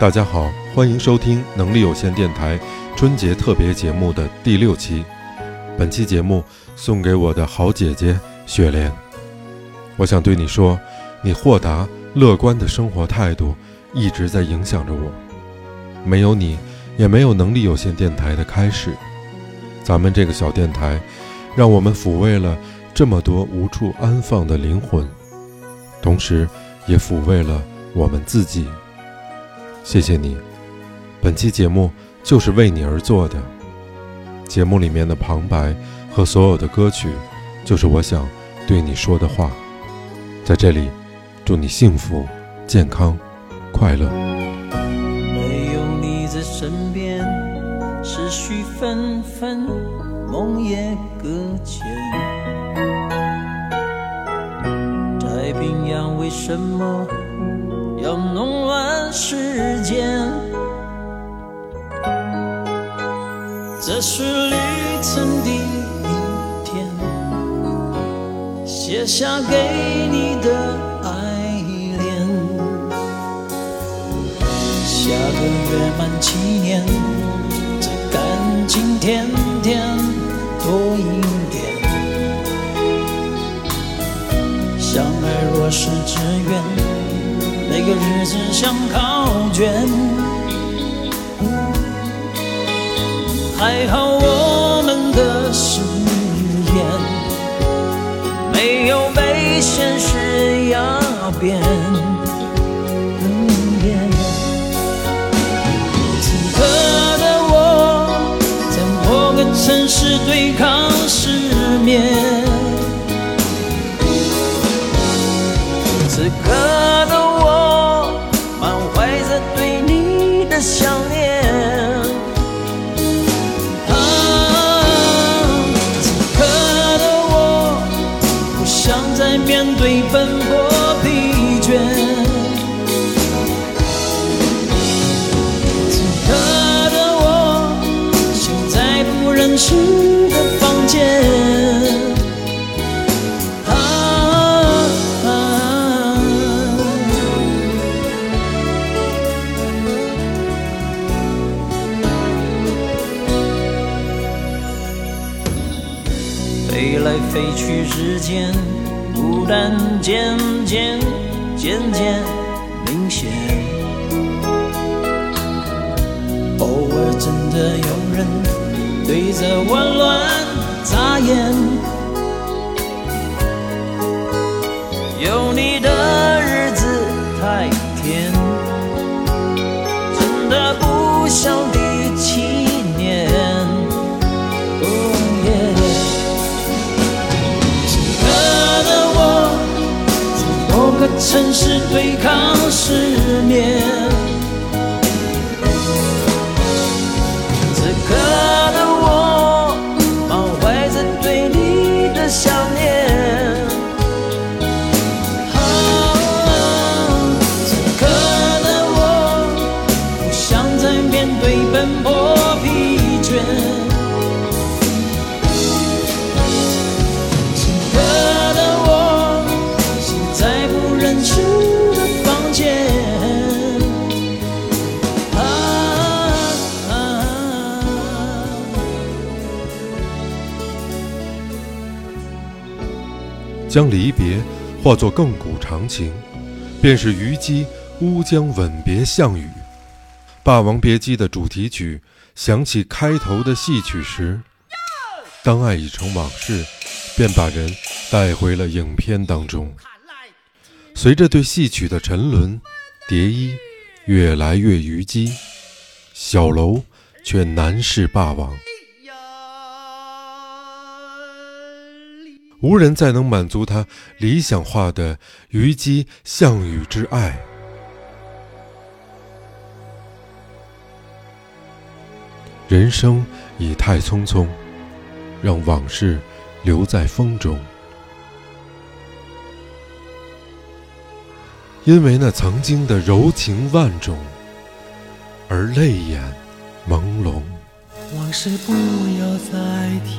大家好，欢迎收听能力有限电台春节特别节目的第六期。本期节目送给我的好姐姐雪莲。我想对你说，你豁达乐观的生活态度一直在影响着我。没有你，也没有能力有限电台的开始。咱们这个小电台，让我们抚慰了这么多无处安放的灵魂，同时也抚慰了我们自己。谢谢你，本期节目就是为你而做的。节目里面的旁白和所有的歌曲，就是我想对你说的话。在这里，祝你幸福、健康、快乐。没有你在身边，思绪纷纷，梦也搁浅。太平洋为什么？要弄乱时间，这是旅程的一天，写下给你的爱恋。下个月满七年，这感情天天多一点。相爱若是只愿。每个日子像考卷，还好我们的誓言没有被现实压扁。此刻的我，在某个城市对抗失眠。不认识的房间。飞去之间，孤单渐渐渐渐眼，有你的日子太甜，真的不想第七年。此刻的我在某个城市对抗失眠，将离别化作亘古长情，便是虞姬乌江吻别项羽。《霸王别姬》的主题曲响起开头的戏曲时，当爱已成往事，便把人带回了影片当中。随着对戏曲的沉沦，蝶衣越来越虞姬，小楼却难是霸王。无人再能满足他理想化的虞姬项羽之爱。人生已太匆匆，让往事留在风中。因为那曾经的柔情万种，而泪眼朦胧。往事不要再提。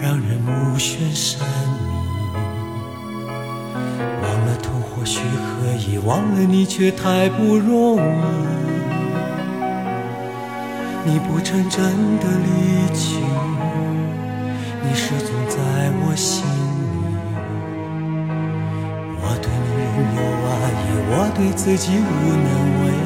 让人目眩神迷。忘了痛或许可以，忘了你却太不容易。你不曾真的离去，你始终在我心里。我对你仍有爱意，我对自己无能为力。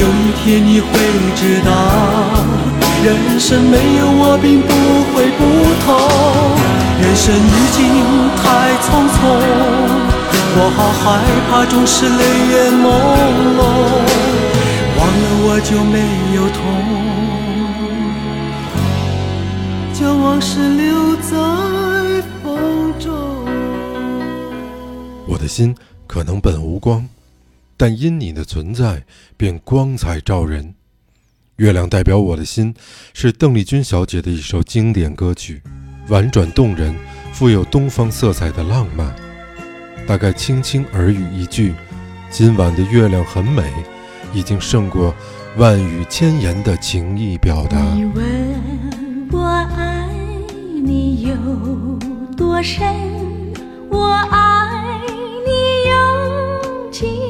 有一天你会知道，人生没有我并不会不同。人生已经太匆匆，我好害怕总是泪眼朦胧。忘了我就没有痛，将往事留在风中。我的心可能本无光。但因你的存在，便光彩照人。月亮代表我的心，是邓丽君小姐的一首经典歌曲，婉转动人，富有东方色彩的浪漫。大概轻轻耳语一句：“今晚的月亮很美”，已经胜过万语千言的情意表达。你问我爱你有多深，我爱你有几？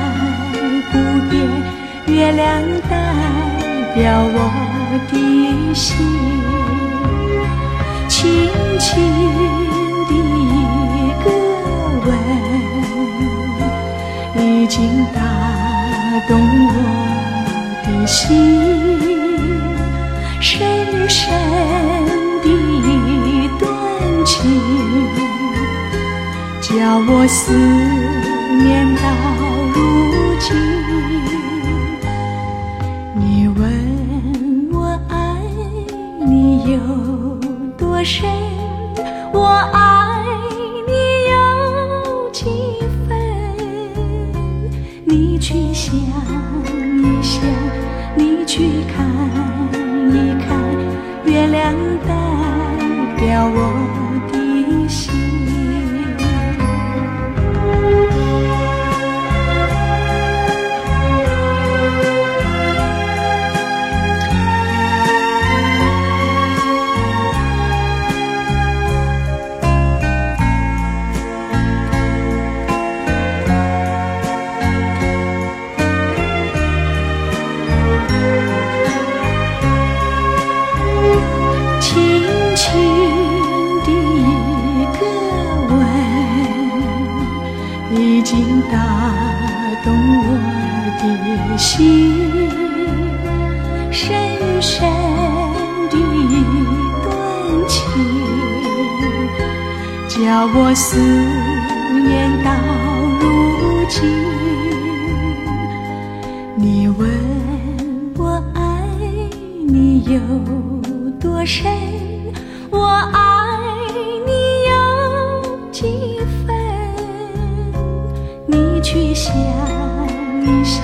月亮代表我的心，轻轻的一个吻，已经打动我的心，深深的一段情，叫我思念到如今。你去想一想，你去看一看，月亮代表我。心深深的一段情叫我思念到如今。你问我爱你有多深，我爱你有几分？你去想一想，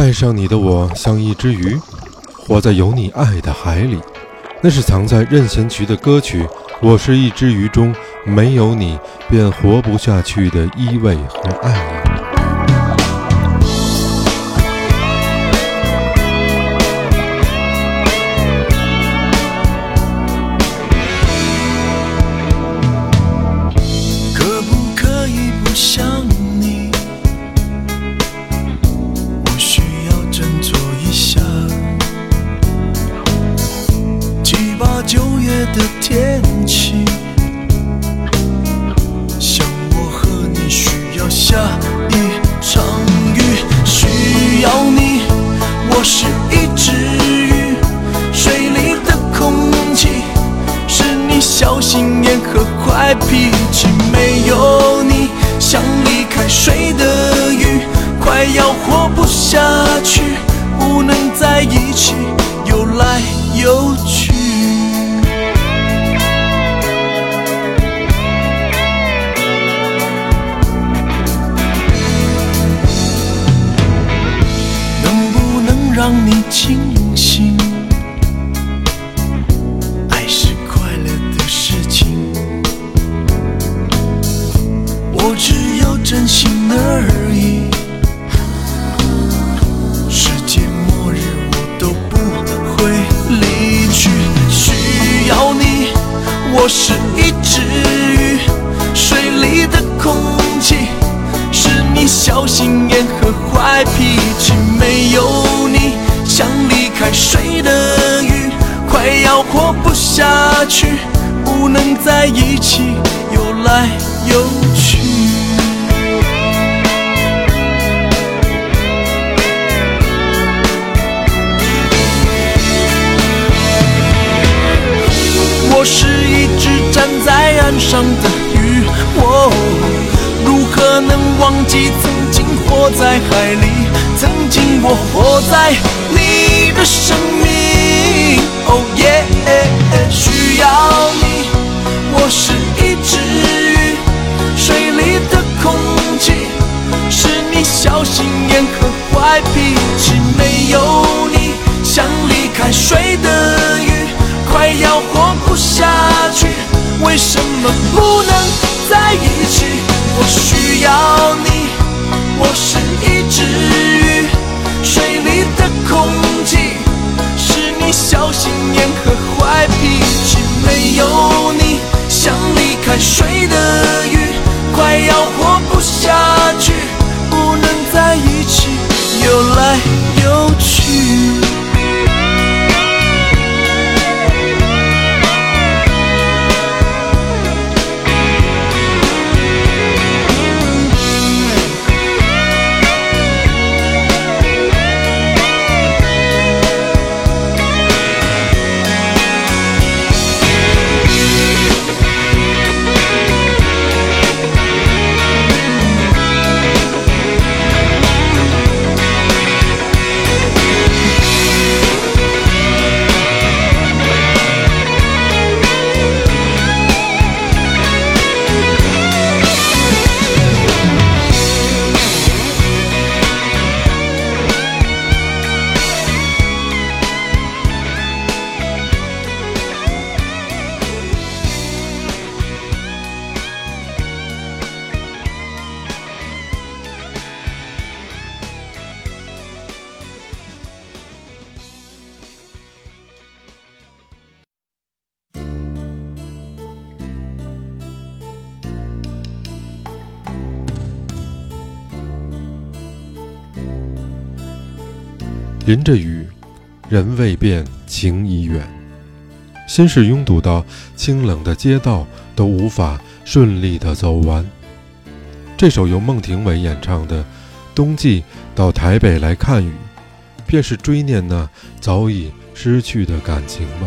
爱上你的我，像一只鱼。活在有你爱的海里，那是藏在任贤齐的歌曲《我是一只鱼》中没有你便活不下去的依偎和爱意。为什么不能在一起？我需要你，我是一只鱼，水里的空气是你小心眼和坏脾气。没有你，像离开水的鱼，快要活不下去，不能在一起，游来游去。淋着雨，人未变，情已远。心事拥堵到清冷的街道都无法顺利的走完。这首由孟庭苇演唱的《冬季到台北来看雨》，便是追念那早已失去的感情吧。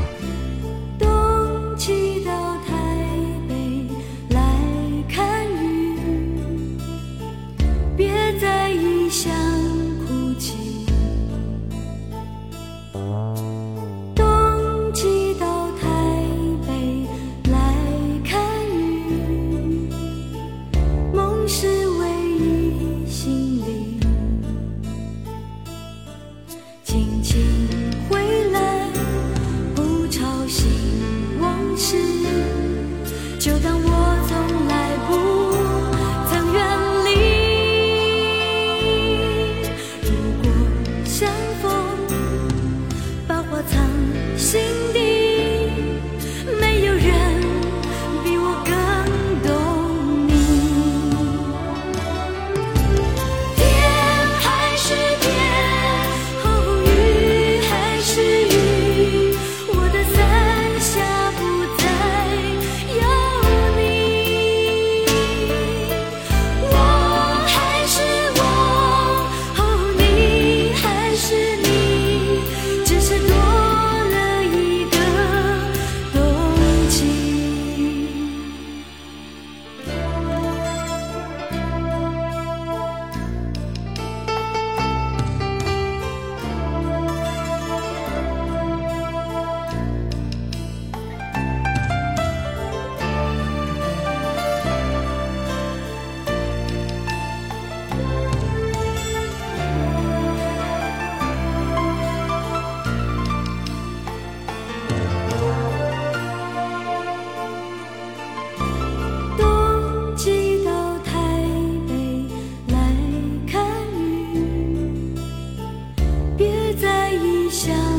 异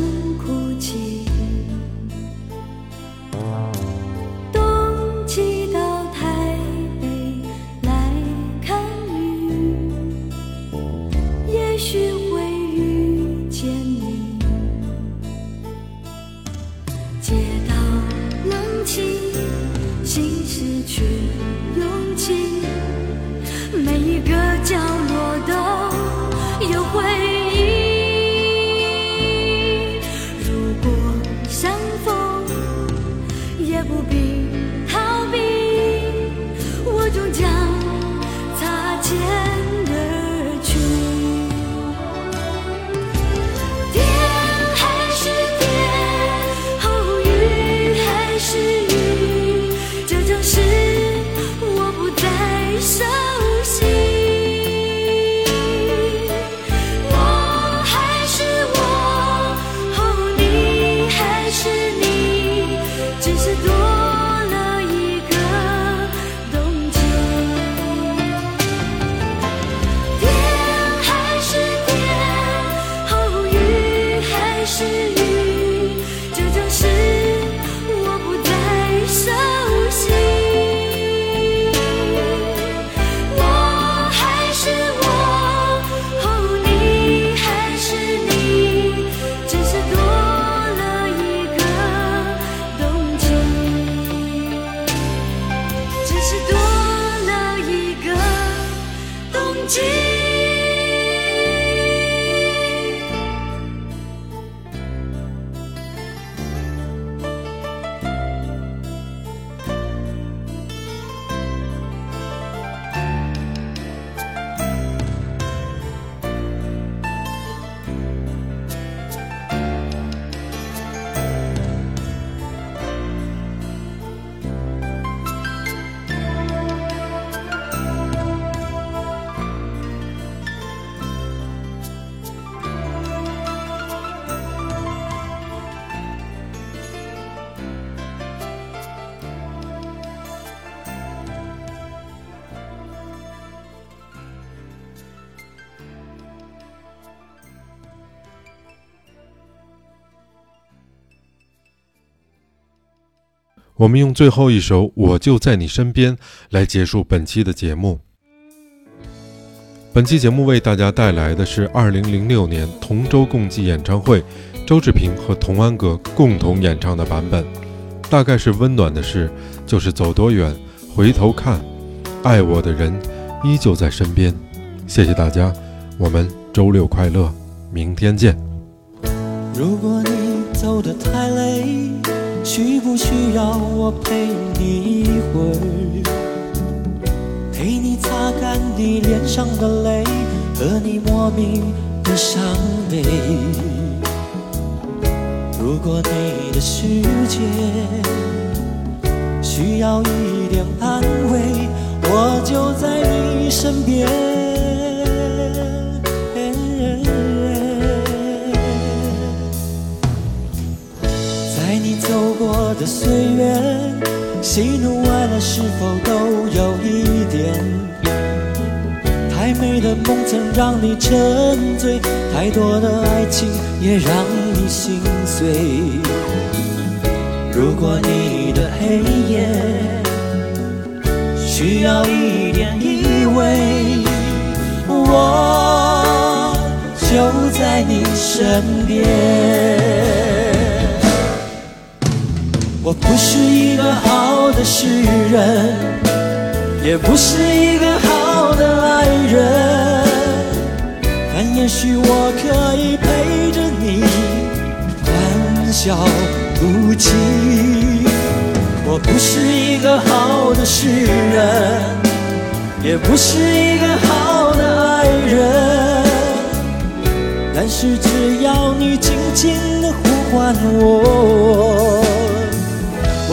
我们用最后一首《我就在你身边》来结束本期的节目。本期节目为大家带来的是2006年同舟共济演唱会，周志平和童安格共同演唱的版本。大概是温暖的事，就是走多远，回头看，爱我的人依旧在身边。谢谢大家，我们周六快乐，明天见。如果你走得太累，需不需要我陪你一会？陪你擦干你脸上的泪，和你莫名的伤悲。如果你的世界需要一点安慰，我就在你身边。的岁月，喜怒哀乐是否都有一点？太美的梦曾让你沉醉，太多的爱情也让你心碎。如果你的黑夜需要一点依偎，我就在你身边。我不是一个好的诗人，也不是一个好的爱人，但也许我可以陪着你欢笑哭泣。我不是一个好的诗人，也不是一个好的爱人，但是只要你轻轻地呼唤我。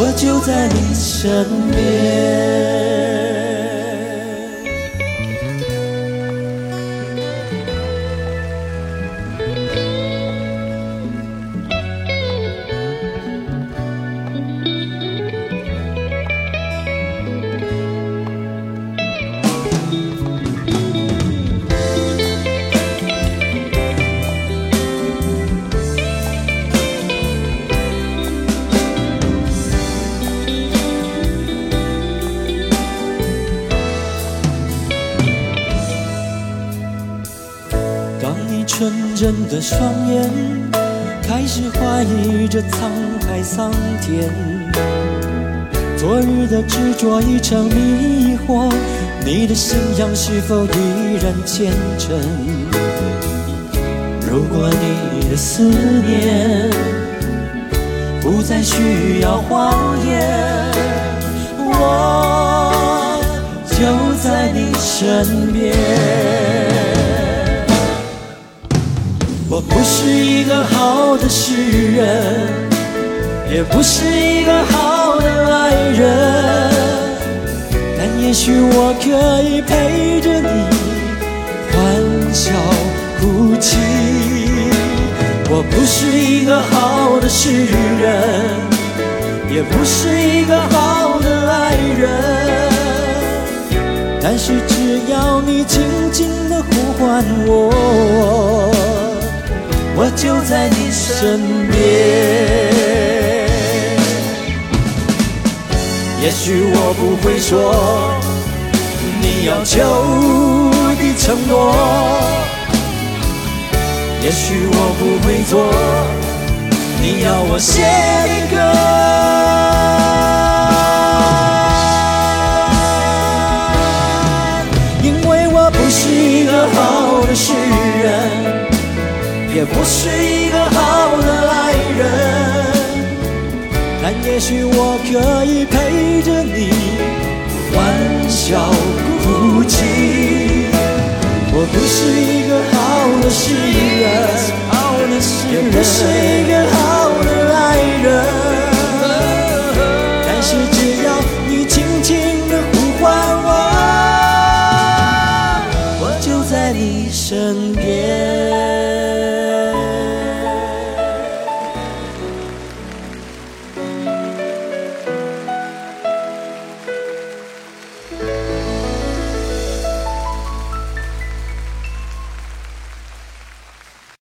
我就在你身边。双眼开始怀疑这沧海桑田，昨日的执着已成迷惑，你的信仰是否依然虔诚？如果你的思念不再需要谎言，我就在你身边。我不是一个好的诗人，也不是一个好的爱人，但也许我可以陪着你欢笑哭泣。我不是一个好的诗人，也不是一个好的爱人，但是只要你轻轻地呼唤我。我就在你身边。也许我不会说你要求的承诺，也许我不会做你要我写的歌。因为我不是一个好的诗人。也不是一个好的爱人但也许我可以陪着你欢笑哭泣。我不是一个好的诗人也不是一个好的爱人。